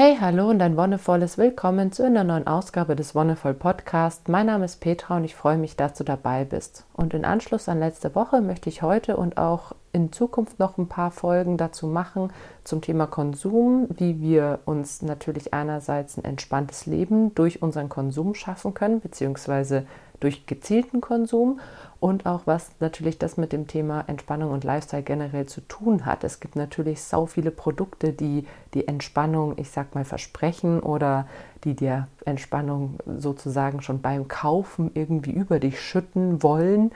Hey, hallo und ein wonnevolles Willkommen zu einer neuen Ausgabe des Wonnevoll Podcast. Mein Name ist Petra und ich freue mich, dass du dabei bist. Und in Anschluss an letzte Woche möchte ich heute und auch in Zukunft noch ein paar Folgen dazu machen zum Thema Konsum, wie wir uns natürlich einerseits ein entspanntes Leben durch unseren Konsum schaffen können, beziehungsweise durch gezielten Konsum und auch was natürlich das mit dem Thema Entspannung und Lifestyle generell zu tun hat. Es gibt natürlich so viele Produkte, die die Entspannung, ich sag mal, versprechen oder die dir Entspannung sozusagen schon beim Kaufen irgendwie über dich schütten wollen,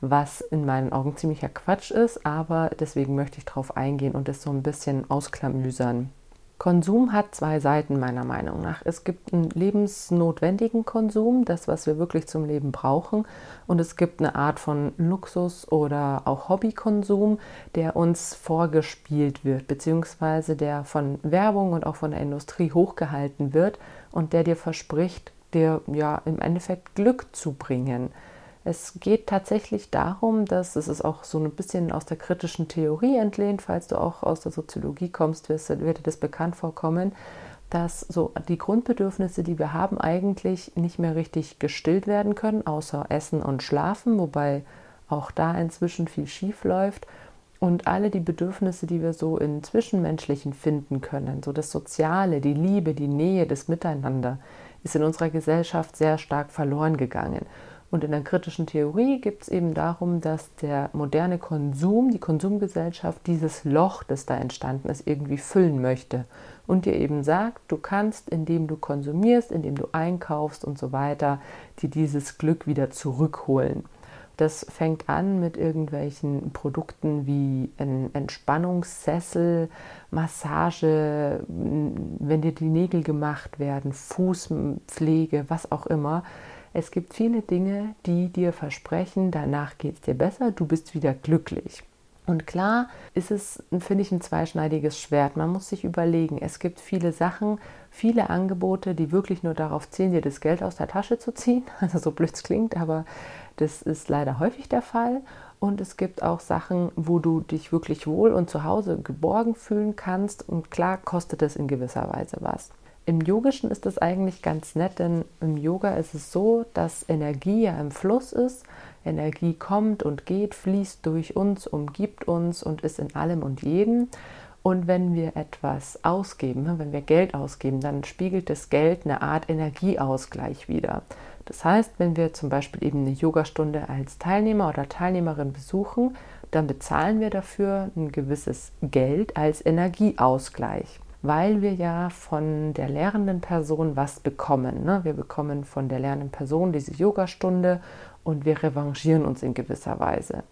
was in meinen Augen ziemlicher Quatsch ist, aber deswegen möchte ich darauf eingehen und es so ein bisschen ausklamüsern. Konsum hat zwei Seiten meiner Meinung nach. Es gibt einen lebensnotwendigen Konsum, das, was wir wirklich zum Leben brauchen, und es gibt eine Art von Luxus oder auch Hobbykonsum, der uns vorgespielt wird, beziehungsweise der von Werbung und auch von der Industrie hochgehalten wird und der dir verspricht, dir ja im Endeffekt Glück zu bringen. Es geht tatsächlich darum, dass es ist auch so ein bisschen aus der kritischen Theorie entlehnt, falls du auch aus der Soziologie kommst, wird dir das bekannt vorkommen, dass so die Grundbedürfnisse, die wir haben, eigentlich nicht mehr richtig gestillt werden können, außer Essen und Schlafen, wobei auch da inzwischen viel schief läuft. Und alle die Bedürfnisse, die wir so in Zwischenmenschlichen finden können, so das Soziale, die Liebe, die Nähe, das Miteinander, ist in unserer Gesellschaft sehr stark verloren gegangen. Und in der kritischen Theorie geht es eben darum, dass der moderne Konsum, die Konsumgesellschaft, dieses Loch, das da entstanden ist, irgendwie füllen möchte. Und dir eben sagt, du kannst, indem du konsumierst, indem du einkaufst und so weiter, dir dieses Glück wieder zurückholen. Das fängt an mit irgendwelchen Produkten wie ein Entspannungssessel, Massage, wenn dir die Nägel gemacht werden, Fußpflege, was auch immer es gibt viele Dinge, die dir versprechen, danach geht es dir besser, du bist wieder glücklich. Und klar ist es, finde ich, ein zweischneidiges Schwert. Man muss sich überlegen, es gibt viele Sachen, viele Angebote, die wirklich nur darauf zielen, dir das Geld aus der Tasche zu ziehen. Also so blöd es klingt, aber das ist leider häufig der Fall. Und es gibt auch Sachen, wo du dich wirklich wohl und zu Hause geborgen fühlen kannst. Und klar kostet es in gewisser Weise was. Im Yogischen ist das eigentlich ganz nett, denn im Yoga ist es so, dass Energie ja im Fluss ist. Energie kommt und geht, fließt durch uns, umgibt uns und ist in allem und jedem. Und wenn wir etwas ausgeben, ne, wenn wir Geld ausgeben, dann spiegelt das Geld eine Art Energieausgleich wider. Das heißt, wenn wir zum Beispiel eben eine Yogastunde als Teilnehmer oder Teilnehmerin besuchen, dann bezahlen wir dafür ein gewisses Geld als Energieausgleich weil wir ja von der lehrenden Person was bekommen. Ne? Wir bekommen von der lernenden Person diese Yogastunde und wir revanchieren uns in gewisser Weise.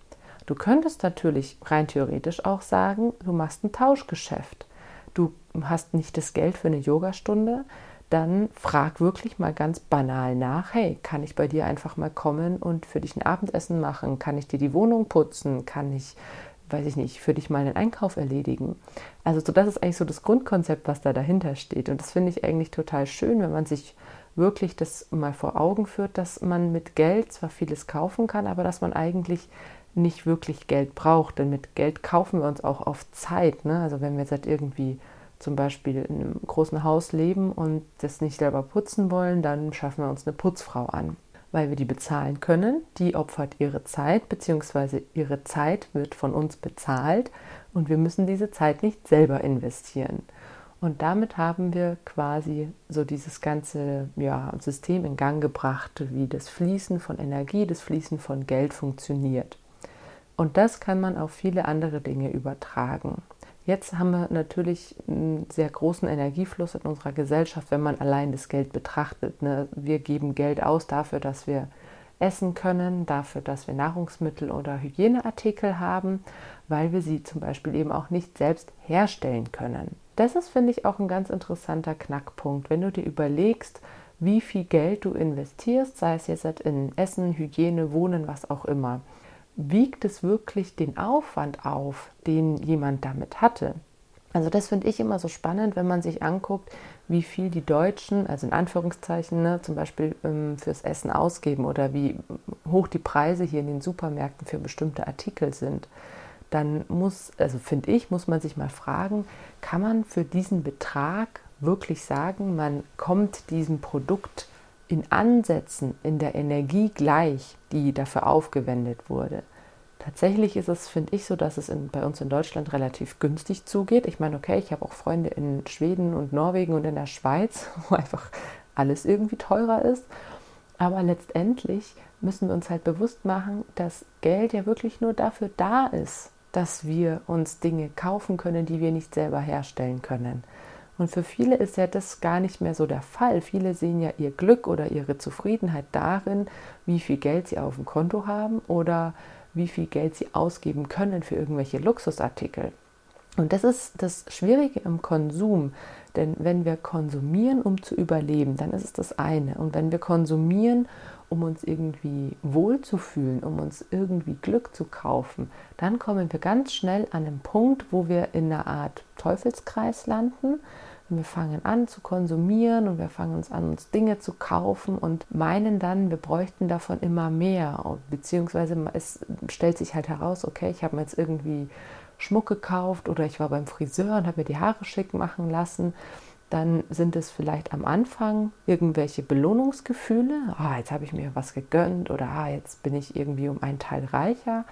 Du könntest natürlich rein theoretisch auch sagen, du machst ein Tauschgeschäft. Du hast nicht das Geld für eine Yogastunde, dann frag wirklich mal ganz banal nach, hey, kann ich bei dir einfach mal kommen und für dich ein Abendessen machen? Kann ich dir die Wohnung putzen? Kann ich weiß ich nicht, für dich mal einen Einkauf erledigen. Also so, das ist eigentlich so das Grundkonzept, was da dahinter steht. Und das finde ich eigentlich total schön, wenn man sich wirklich das mal vor Augen führt, dass man mit Geld zwar vieles kaufen kann, aber dass man eigentlich nicht wirklich Geld braucht. Denn mit Geld kaufen wir uns auch auf Zeit. Ne? Also wenn wir jetzt halt irgendwie zum Beispiel in einem großen Haus leben und das nicht selber putzen wollen, dann schaffen wir uns eine Putzfrau an weil wir die bezahlen können. Die opfert ihre Zeit, beziehungsweise ihre Zeit wird von uns bezahlt und wir müssen diese Zeit nicht selber investieren. Und damit haben wir quasi so dieses ganze ja, System in Gang gebracht, wie das Fließen von Energie, das Fließen von Geld funktioniert. Und das kann man auf viele andere Dinge übertragen. Jetzt haben wir natürlich einen sehr großen Energiefluss in unserer Gesellschaft, wenn man allein das Geld betrachtet. Ne? Wir geben Geld aus dafür, dass wir essen können, dafür, dass wir Nahrungsmittel oder Hygieneartikel haben, weil wir sie zum Beispiel eben auch nicht selbst herstellen können. Das ist, finde ich, auch ein ganz interessanter Knackpunkt, wenn du dir überlegst, wie viel Geld du investierst, sei es jetzt in Essen, Hygiene, Wohnen, was auch immer wiegt es wirklich den Aufwand auf, den jemand damit hatte? Also das finde ich immer so spannend, wenn man sich anguckt, wie viel die Deutschen, also in Anführungszeichen, ne, zum Beispiel ähm, fürs Essen ausgeben oder wie hoch die Preise hier in den Supermärkten für bestimmte Artikel sind. Dann muss, also finde ich, muss man sich mal fragen, kann man für diesen Betrag wirklich sagen, man kommt diesem Produkt in Ansätzen, in der Energie gleich, die dafür aufgewendet wurde. Tatsächlich ist es, finde ich, so, dass es in, bei uns in Deutschland relativ günstig zugeht. Ich meine, okay, ich habe auch Freunde in Schweden und Norwegen und in der Schweiz, wo einfach alles irgendwie teurer ist. Aber letztendlich müssen wir uns halt bewusst machen, dass Geld ja wirklich nur dafür da ist, dass wir uns Dinge kaufen können, die wir nicht selber herstellen können. Und für viele ist ja das gar nicht mehr so der Fall. Viele sehen ja ihr Glück oder ihre Zufriedenheit darin, wie viel Geld sie auf dem Konto haben oder wie viel Geld sie ausgeben können für irgendwelche Luxusartikel. Und das ist das Schwierige im Konsum, denn wenn wir konsumieren, um zu überleben, dann ist es das eine. Und wenn wir konsumieren, um uns irgendwie wohlzufühlen, um uns irgendwie Glück zu kaufen, dann kommen wir ganz schnell an einen Punkt, wo wir in einer Art Teufelskreis landen. Und wir fangen an zu konsumieren und wir fangen uns an, uns Dinge zu kaufen und meinen dann, wir bräuchten davon immer mehr. Beziehungsweise es stellt sich halt heraus, okay, ich habe mir jetzt irgendwie Schmuck gekauft oder ich war beim Friseur und habe mir die Haare schick machen lassen dann sind es vielleicht am Anfang irgendwelche Belohnungsgefühle. Ah, jetzt habe ich mir was gegönnt oder ah, jetzt bin ich irgendwie um einen Teil reicher.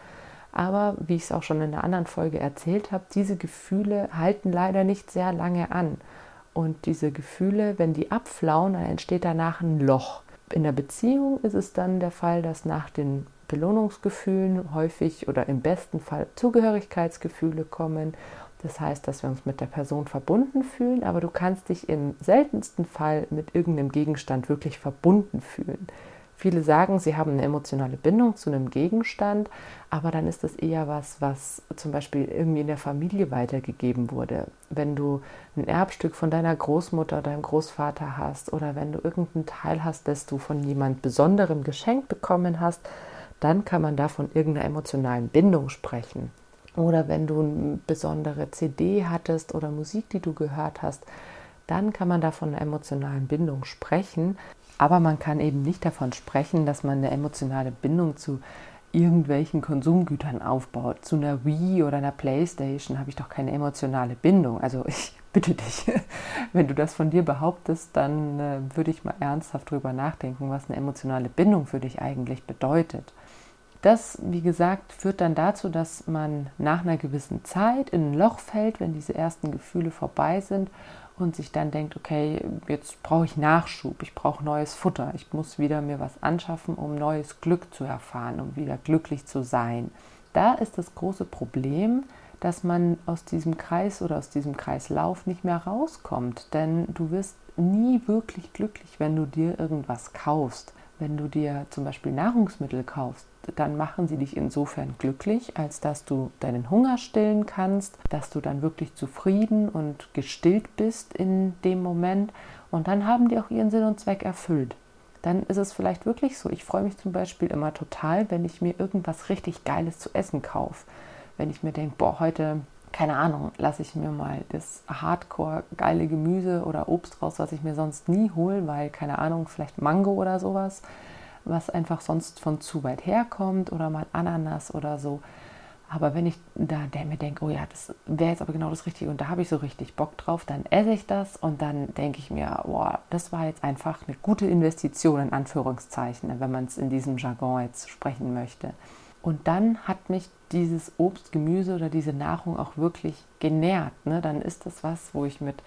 Aber wie ich es auch schon in einer anderen Folge erzählt habe, diese Gefühle halten leider nicht sehr lange an. Und diese Gefühle, wenn die abflauen, dann entsteht danach ein Loch. In der Beziehung ist es dann der Fall, dass nach den Belohnungsgefühlen häufig oder im besten Fall Zugehörigkeitsgefühle kommen das heißt, dass wir uns mit der Person verbunden fühlen, aber du kannst dich im seltensten Fall mit irgendeinem Gegenstand wirklich verbunden fühlen. Viele sagen, sie haben eine emotionale Bindung zu einem Gegenstand, aber dann ist das eher was, was zum Beispiel irgendwie in der Familie weitergegeben wurde. Wenn du ein Erbstück von deiner Großmutter, deinem Großvater hast oder wenn du irgendeinen Teil hast, das du von jemand Besonderem geschenkt bekommen hast, dann kann man da von irgendeiner emotionalen Bindung sprechen. Oder wenn du eine besondere CD hattest oder Musik, die du gehört hast, dann kann man da von einer emotionalen Bindung sprechen. Aber man kann eben nicht davon sprechen, dass man eine emotionale Bindung zu irgendwelchen Konsumgütern aufbaut. Zu einer Wii oder einer Playstation habe ich doch keine emotionale Bindung. Also ich bitte dich, wenn du das von dir behauptest, dann äh, würde ich mal ernsthaft drüber nachdenken, was eine emotionale Bindung für dich eigentlich bedeutet. Das, wie gesagt, führt dann dazu, dass man nach einer gewissen Zeit in ein Loch fällt, wenn diese ersten Gefühle vorbei sind und sich dann denkt, okay, jetzt brauche ich Nachschub, ich brauche neues Futter, ich muss wieder mir was anschaffen, um neues Glück zu erfahren, um wieder glücklich zu sein. Da ist das große Problem, dass man aus diesem Kreis oder aus diesem Kreislauf nicht mehr rauskommt, denn du wirst nie wirklich glücklich, wenn du dir irgendwas kaufst. Wenn du dir zum Beispiel Nahrungsmittel kaufst, dann machen sie dich insofern glücklich, als dass du deinen Hunger stillen kannst, dass du dann wirklich zufrieden und gestillt bist in dem Moment und dann haben die auch ihren Sinn und Zweck erfüllt. Dann ist es vielleicht wirklich so. Ich freue mich zum Beispiel immer total, wenn ich mir irgendwas richtig Geiles zu essen kaufe. Wenn ich mir denke, boah, heute, keine Ahnung, lasse ich mir mal das Hardcore geile Gemüse oder Obst raus, was ich mir sonst nie hole, weil, keine Ahnung, vielleicht Mango oder sowas was einfach sonst von zu weit herkommt oder mal Ananas oder so. Aber wenn ich da der mir denke, oh ja, das wäre jetzt aber genau das Richtige und da habe ich so richtig Bock drauf, dann esse ich das und dann denke ich mir, boah, das war jetzt einfach eine gute Investition in Anführungszeichen, wenn man es in diesem Jargon jetzt sprechen möchte. Und dann hat mich dieses Obst, Gemüse oder diese Nahrung auch wirklich genährt. Ne? Dann ist das was, wo ich mit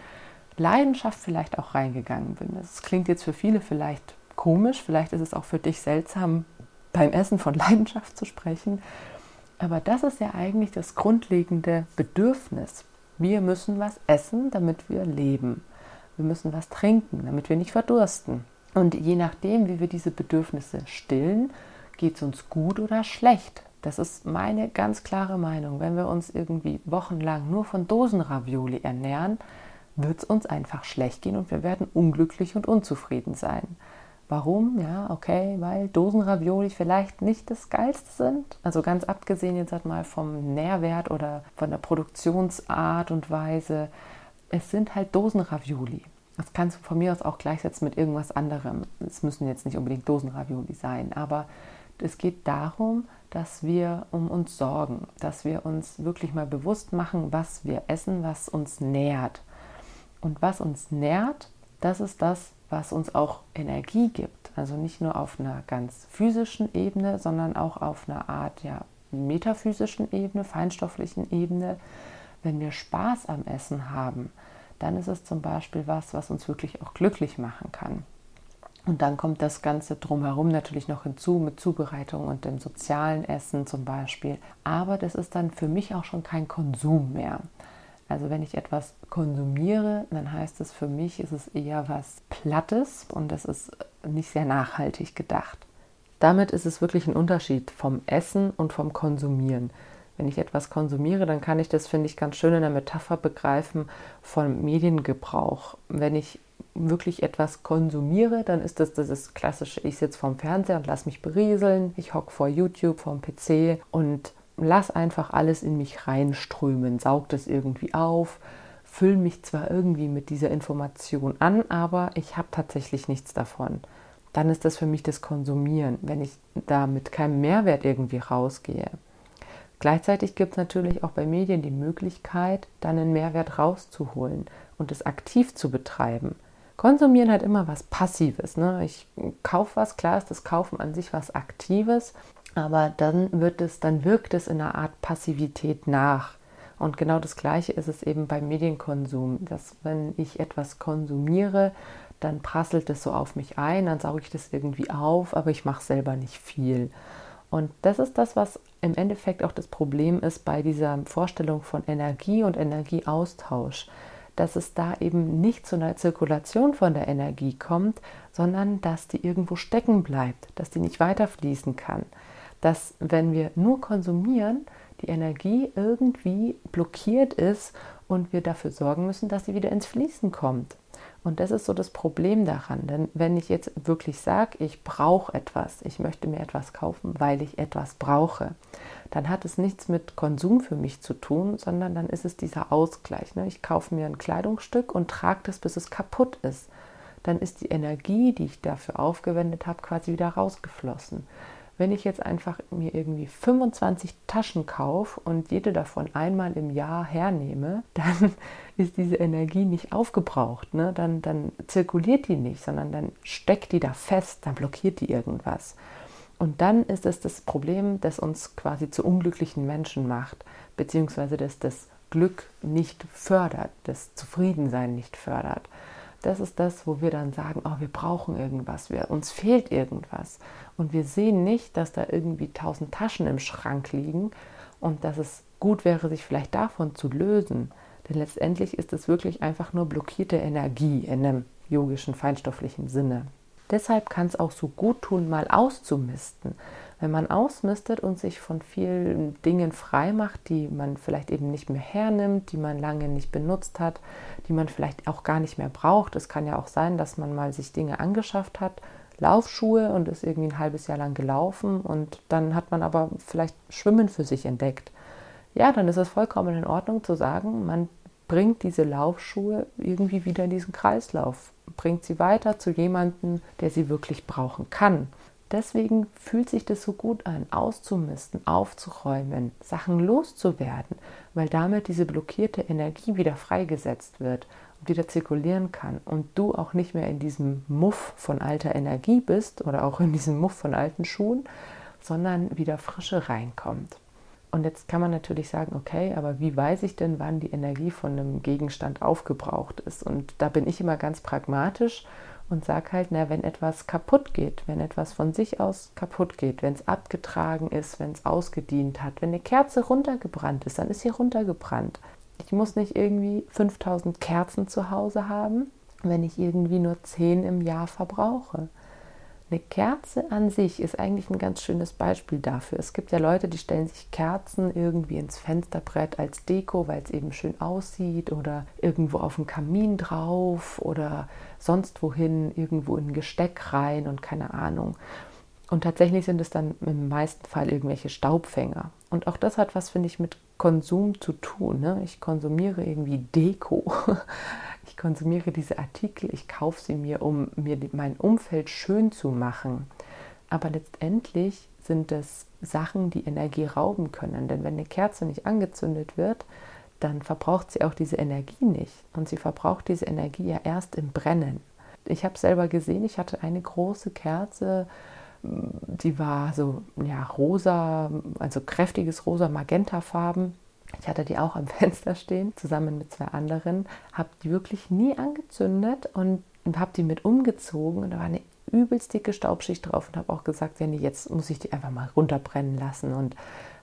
Leidenschaft vielleicht auch reingegangen bin. Das klingt jetzt für viele vielleicht komisch, vielleicht ist es auch für dich seltsam, beim Essen von Leidenschaft zu sprechen. Aber das ist ja eigentlich das grundlegende Bedürfnis. Wir müssen was essen, damit wir leben. Wir müssen was trinken, damit wir nicht verdursten. Und je nachdem, wie wir diese Bedürfnisse stillen, geht es uns gut oder schlecht. Das ist meine ganz klare Meinung. Wenn wir uns irgendwie wochenlang nur von Dosenravioli ernähren, wird es uns einfach schlecht gehen und wir werden unglücklich und unzufrieden sein. Warum? Ja, okay, weil Dosenravioli vielleicht nicht das geilste sind. Also ganz abgesehen jetzt halt mal vom Nährwert oder von der Produktionsart und Weise. Es sind halt Dosenravioli. Das kannst du von mir aus auch gleichsetzen mit irgendwas anderem. Es müssen jetzt nicht unbedingt Dosenravioli sein, aber es geht darum, dass wir um uns sorgen, dass wir uns wirklich mal bewusst machen, was wir essen, was uns nährt. Und was uns nährt, das ist das, was uns auch Energie gibt. Also nicht nur auf einer ganz physischen Ebene, sondern auch auf einer Art ja, metaphysischen Ebene, feinstofflichen Ebene. Wenn wir Spaß am Essen haben, dann ist es zum Beispiel was, was uns wirklich auch glücklich machen kann. Und dann kommt das Ganze drumherum natürlich noch hinzu mit Zubereitung und dem sozialen Essen zum Beispiel. Aber das ist dann für mich auch schon kein Konsum mehr. Also wenn ich etwas konsumiere, dann heißt es für mich, ist es eher was Plattes und das ist nicht sehr nachhaltig gedacht. Damit ist es wirklich ein Unterschied vom Essen und vom Konsumieren. Wenn ich etwas konsumiere, dann kann ich das, finde ich, ganz schön in der Metapher begreifen von Mediengebrauch. Wenn ich wirklich etwas konsumiere, dann ist das das klassische, ich sitze vorm Fernseher und lasse mich berieseln, ich hocke vor YouTube, vorm PC und lass einfach alles in mich reinströmen, saug das irgendwie auf, fülle mich zwar irgendwie mit dieser Information an, aber ich habe tatsächlich nichts davon. Dann ist das für mich das Konsumieren, wenn ich da mit keinem Mehrwert irgendwie rausgehe. Gleichzeitig gibt es natürlich auch bei Medien die Möglichkeit, dann einen Mehrwert rauszuholen und es aktiv zu betreiben. Konsumieren hat immer was Passives. Ne? Ich kaufe was, klar ist das Kaufen an sich was Aktives, aber dann wird es, dann wirkt es in einer Art Passivität nach. Und genau das Gleiche ist es eben beim Medienkonsum, dass wenn ich etwas konsumiere, dann prasselt es so auf mich ein, dann sauge ich das irgendwie auf, aber ich mache selber nicht viel. Und das ist das, was im Endeffekt auch das Problem ist bei dieser Vorstellung von Energie und Energieaustausch dass es da eben nicht zu einer Zirkulation von der Energie kommt, sondern dass die irgendwo stecken bleibt, dass die nicht weiterfließen kann. Dass wenn wir nur konsumieren, die Energie irgendwie blockiert ist und wir dafür sorgen müssen, dass sie wieder ins Fließen kommt. Und das ist so das Problem daran. Denn wenn ich jetzt wirklich sage, ich brauche etwas, ich möchte mir etwas kaufen, weil ich etwas brauche, dann hat es nichts mit Konsum für mich zu tun, sondern dann ist es dieser Ausgleich. Ne? Ich kaufe mir ein Kleidungsstück und trage das, bis es kaputt ist. Dann ist die Energie, die ich dafür aufgewendet habe, quasi wieder rausgeflossen. Wenn ich jetzt einfach mir irgendwie 25 Taschen kaufe und jede davon einmal im Jahr hernehme, dann ist diese Energie nicht aufgebraucht. Ne? Dann, dann zirkuliert die nicht, sondern dann steckt die da fest, dann blockiert die irgendwas. Und dann ist es das Problem, das uns quasi zu unglücklichen Menschen macht, beziehungsweise das das Glück nicht fördert, das Zufriedensein nicht fördert. Das ist das, wo wir dann sagen, oh, wir brauchen irgendwas, wir, uns fehlt irgendwas. Und wir sehen nicht, dass da irgendwie tausend Taschen im Schrank liegen und dass es gut wäre, sich vielleicht davon zu lösen. Denn letztendlich ist es wirklich einfach nur blockierte Energie in einem yogischen, feinstofflichen Sinne. Deshalb kann es auch so gut tun, mal auszumisten. Wenn man ausmistet und sich von vielen Dingen frei macht, die man vielleicht eben nicht mehr hernimmt, die man lange nicht benutzt hat, die man vielleicht auch gar nicht mehr braucht. Es kann ja auch sein, dass man mal sich Dinge angeschafft hat, Laufschuhe und ist irgendwie ein halbes Jahr lang gelaufen und dann hat man aber vielleicht Schwimmen für sich entdeckt. Ja, dann ist es vollkommen in Ordnung zu sagen, man bringt diese Laufschuhe irgendwie wieder in diesen Kreislauf bringt sie weiter zu jemandem, der sie wirklich brauchen kann. Deswegen fühlt sich das so gut an, auszumisten, aufzuräumen, Sachen loszuwerden, weil damit diese blockierte Energie wieder freigesetzt wird und wieder zirkulieren kann und du auch nicht mehr in diesem Muff von alter Energie bist oder auch in diesem Muff von alten Schuhen, sondern wieder Frische reinkommt. Und jetzt kann man natürlich sagen, okay, aber wie weiß ich denn, wann die Energie von einem Gegenstand aufgebraucht ist? Und da bin ich immer ganz pragmatisch und sage halt, na, wenn etwas kaputt geht, wenn etwas von sich aus kaputt geht, wenn es abgetragen ist, wenn es ausgedient hat, wenn eine Kerze runtergebrannt ist, dann ist sie runtergebrannt. Ich muss nicht irgendwie 5000 Kerzen zu Hause haben, wenn ich irgendwie nur 10 im Jahr verbrauche. Eine Kerze an sich ist eigentlich ein ganz schönes Beispiel dafür. Es gibt ja Leute, die stellen sich Kerzen irgendwie ins Fensterbrett als Deko, weil es eben schön aussieht oder irgendwo auf dem Kamin drauf oder sonst wohin, irgendwo in ein Gesteck rein und keine Ahnung. Und tatsächlich sind es dann im meisten Fall irgendwelche Staubfänger. Und auch das hat was, finde ich, mit Konsum zu tun. Ne? Ich konsumiere irgendwie Deko. ich konsumiere diese Artikel, ich kaufe sie mir, um mir mein Umfeld schön zu machen. Aber letztendlich sind es Sachen, die Energie rauben können. Denn wenn eine Kerze nicht angezündet wird, dann verbraucht sie auch diese Energie nicht. Und sie verbraucht diese Energie ja erst im Brennen. Ich habe selber gesehen, ich hatte eine große Kerze, die war so ja, rosa, also kräftiges rosa Magentafarben. Ich hatte die auch am Fenster stehen, zusammen mit zwei anderen, habe die wirklich nie angezündet und habe die mit umgezogen und da war eine übelst dicke Staubschicht drauf und habe auch gesagt, ja, nee, jetzt muss ich die einfach mal runterbrennen lassen und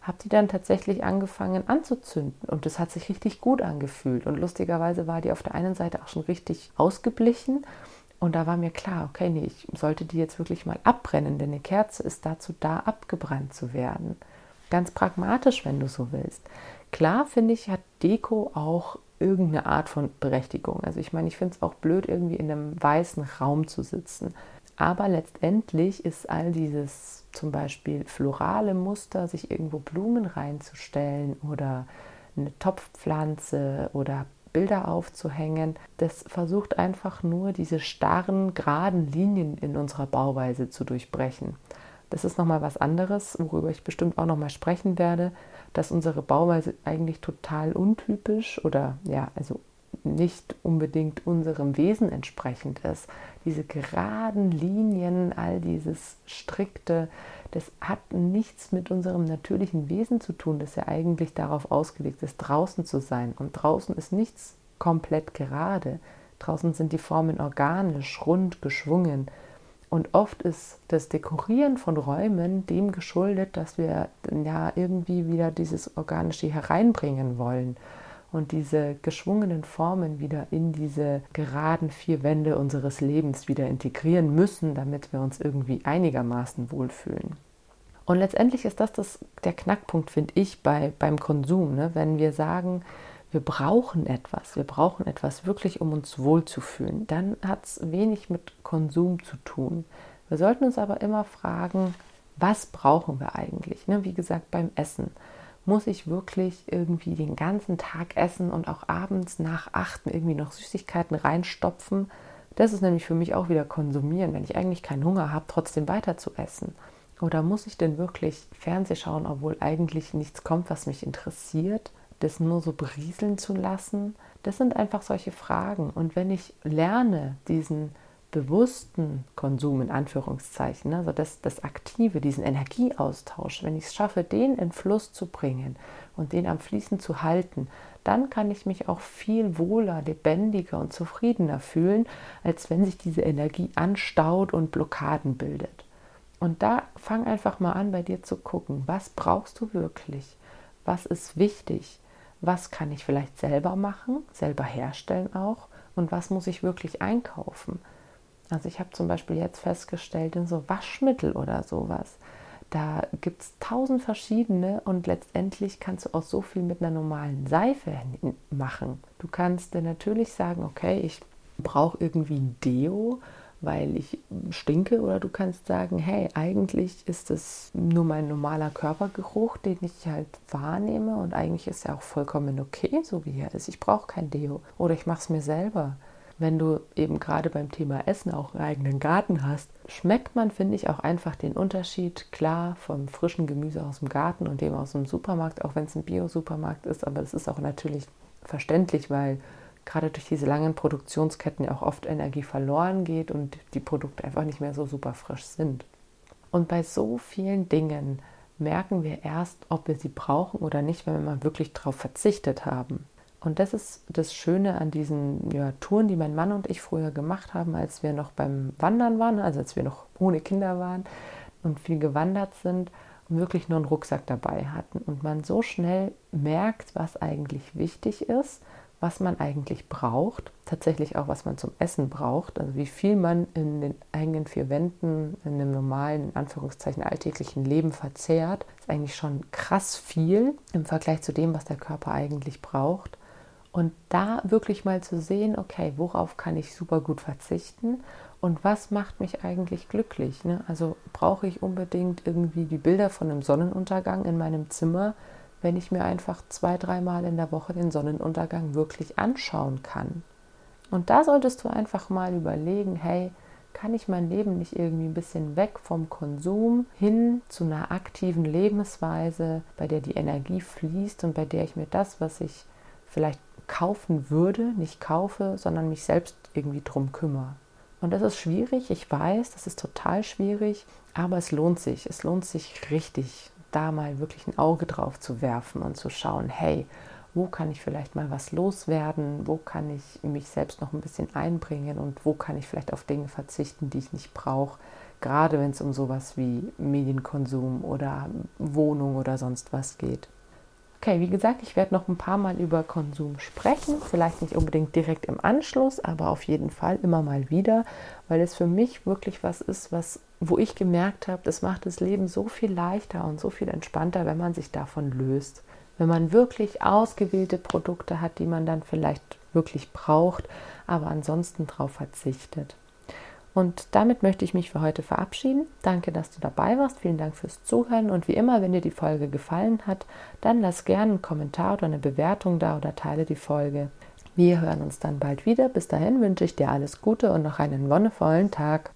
habe die dann tatsächlich angefangen anzuzünden und das hat sich richtig gut angefühlt und lustigerweise war die auf der einen Seite auch schon richtig ausgeblichen und da war mir klar, okay, nee, ich sollte die jetzt wirklich mal abbrennen, denn eine Kerze ist dazu da, abgebrannt zu werden. Ganz pragmatisch, wenn du so willst. Klar, finde ich, hat Deko auch irgendeine Art von Berechtigung. Also ich meine, ich finde es auch blöd, irgendwie in einem weißen Raum zu sitzen. Aber letztendlich ist all dieses zum Beispiel florale Muster, sich irgendwo Blumen reinzustellen oder eine Topfpflanze oder Bilder aufzuhängen. Das versucht einfach nur diese starren, geraden Linien in unserer Bauweise zu durchbrechen. Das ist nochmal was anderes, worüber ich bestimmt auch nochmal sprechen werde, dass unsere Bauweise eigentlich total untypisch oder ja, also nicht unbedingt unserem Wesen entsprechend ist. Diese geraden Linien, all dieses strikte, das hat nichts mit unserem natürlichen Wesen zu tun, das ja eigentlich darauf ausgelegt ist, draußen zu sein. Und draußen ist nichts komplett gerade. Draußen sind die Formen organisch, rund, geschwungen. Und oft ist das Dekorieren von Räumen dem geschuldet, dass wir ja irgendwie wieder dieses Organische hereinbringen wollen und diese geschwungenen Formen wieder in diese geraden vier Wände unseres Lebens wieder integrieren müssen, damit wir uns irgendwie einigermaßen wohlfühlen. Und letztendlich ist das, das der Knackpunkt, finde ich, bei, beim Konsum. Ne? Wenn wir sagen, wir brauchen etwas, wir brauchen etwas wirklich, um uns wohlzufühlen, dann hat es wenig mit Konsum zu tun. Wir sollten uns aber immer fragen, was brauchen wir eigentlich? Ne? Wie gesagt, beim Essen muss ich wirklich irgendwie den ganzen Tag essen und auch abends nach acht irgendwie noch Süßigkeiten reinstopfen. Das ist nämlich für mich auch wieder konsumieren, wenn ich eigentlich keinen Hunger habe, trotzdem weiter zu essen. Oder muss ich denn wirklich Fernseh schauen, obwohl eigentlich nichts kommt, was mich interessiert? Das nur so berieseln zu lassen? Das sind einfach solche Fragen. Und wenn ich lerne, diesen bewussten Konsum in Anführungszeichen, also das, das Aktive, diesen Energieaustausch, wenn ich es schaffe, den in Fluss zu bringen und den am Fließen zu halten, dann kann ich mich auch viel wohler, lebendiger und zufriedener fühlen, als wenn sich diese Energie anstaut und Blockaden bildet. Und da fang einfach mal an, bei dir zu gucken, was brauchst du wirklich? Was ist wichtig? Was kann ich vielleicht selber machen, selber herstellen auch? Und was muss ich wirklich einkaufen? Also ich habe zum Beispiel jetzt festgestellt, in so Waschmittel oder sowas, da gibt es tausend verschiedene und letztendlich kannst du auch so viel mit einer normalen Seife machen. Du kannst dir natürlich sagen, okay, ich brauche irgendwie Deo, weil ich stinke oder du kannst sagen, hey, eigentlich ist es nur mein normaler Körpergeruch, den ich halt wahrnehme und eigentlich ist er auch vollkommen okay, so wie er ist. Ich brauche kein Deo oder ich mache es mir selber wenn du eben gerade beim Thema Essen auch einen eigenen Garten hast, schmeckt man, finde ich, auch einfach den Unterschied klar vom frischen Gemüse aus dem Garten und dem aus dem Supermarkt, auch wenn es ein Bio-Supermarkt ist. Aber das ist auch natürlich verständlich, weil gerade durch diese langen Produktionsketten ja auch oft Energie verloren geht und die Produkte einfach nicht mehr so super frisch sind. Und bei so vielen Dingen merken wir erst, ob wir sie brauchen oder nicht, wenn wir mal wirklich darauf verzichtet haben. Und das ist das Schöne an diesen ja, Touren, die mein Mann und ich früher gemacht haben, als wir noch beim Wandern waren, also als wir noch ohne Kinder waren und viel gewandert sind und wirklich nur einen Rucksack dabei hatten. Und man so schnell merkt, was eigentlich wichtig ist, was man eigentlich braucht, tatsächlich auch, was man zum Essen braucht, also wie viel man in den eigenen vier Wänden, in dem normalen, in Anführungszeichen, alltäglichen Leben verzehrt, ist eigentlich schon krass viel im Vergleich zu dem, was der Körper eigentlich braucht. Und da wirklich mal zu sehen, okay, worauf kann ich super gut verzichten und was macht mich eigentlich glücklich? Ne? Also brauche ich unbedingt irgendwie die Bilder von einem Sonnenuntergang in meinem Zimmer, wenn ich mir einfach zwei, dreimal in der Woche den Sonnenuntergang wirklich anschauen kann. Und da solltest du einfach mal überlegen, hey, kann ich mein Leben nicht irgendwie ein bisschen weg vom Konsum hin zu einer aktiven Lebensweise, bei der die Energie fließt und bei der ich mir das, was ich vielleicht kaufen würde, nicht kaufe, sondern mich selbst irgendwie drum kümmere. Und das ist schwierig, ich weiß, das ist total schwierig, aber es lohnt sich. Es lohnt sich richtig, da mal wirklich ein Auge drauf zu werfen und zu schauen, hey, wo kann ich vielleicht mal was loswerden, wo kann ich mich selbst noch ein bisschen einbringen? Und wo kann ich vielleicht auf Dinge verzichten, die ich nicht brauche, gerade wenn es um sowas wie Medienkonsum oder Wohnung oder sonst was geht. Okay, wie gesagt, ich werde noch ein paar Mal über Konsum sprechen, vielleicht nicht unbedingt direkt im Anschluss, aber auf jeden Fall immer mal wieder, weil es für mich wirklich was ist, was wo ich gemerkt habe, das macht das Leben so viel leichter und so viel entspannter, wenn man sich davon löst. Wenn man wirklich ausgewählte Produkte hat, die man dann vielleicht wirklich braucht, aber ansonsten darauf verzichtet. Und damit möchte ich mich für heute verabschieden. Danke, dass du dabei warst. Vielen Dank fürs Zuhören. Und wie immer, wenn dir die Folge gefallen hat, dann lass gerne einen Kommentar oder eine Bewertung da oder teile die Folge. Wir hören uns dann bald wieder. Bis dahin wünsche ich dir alles Gute und noch einen wonnevollen Tag.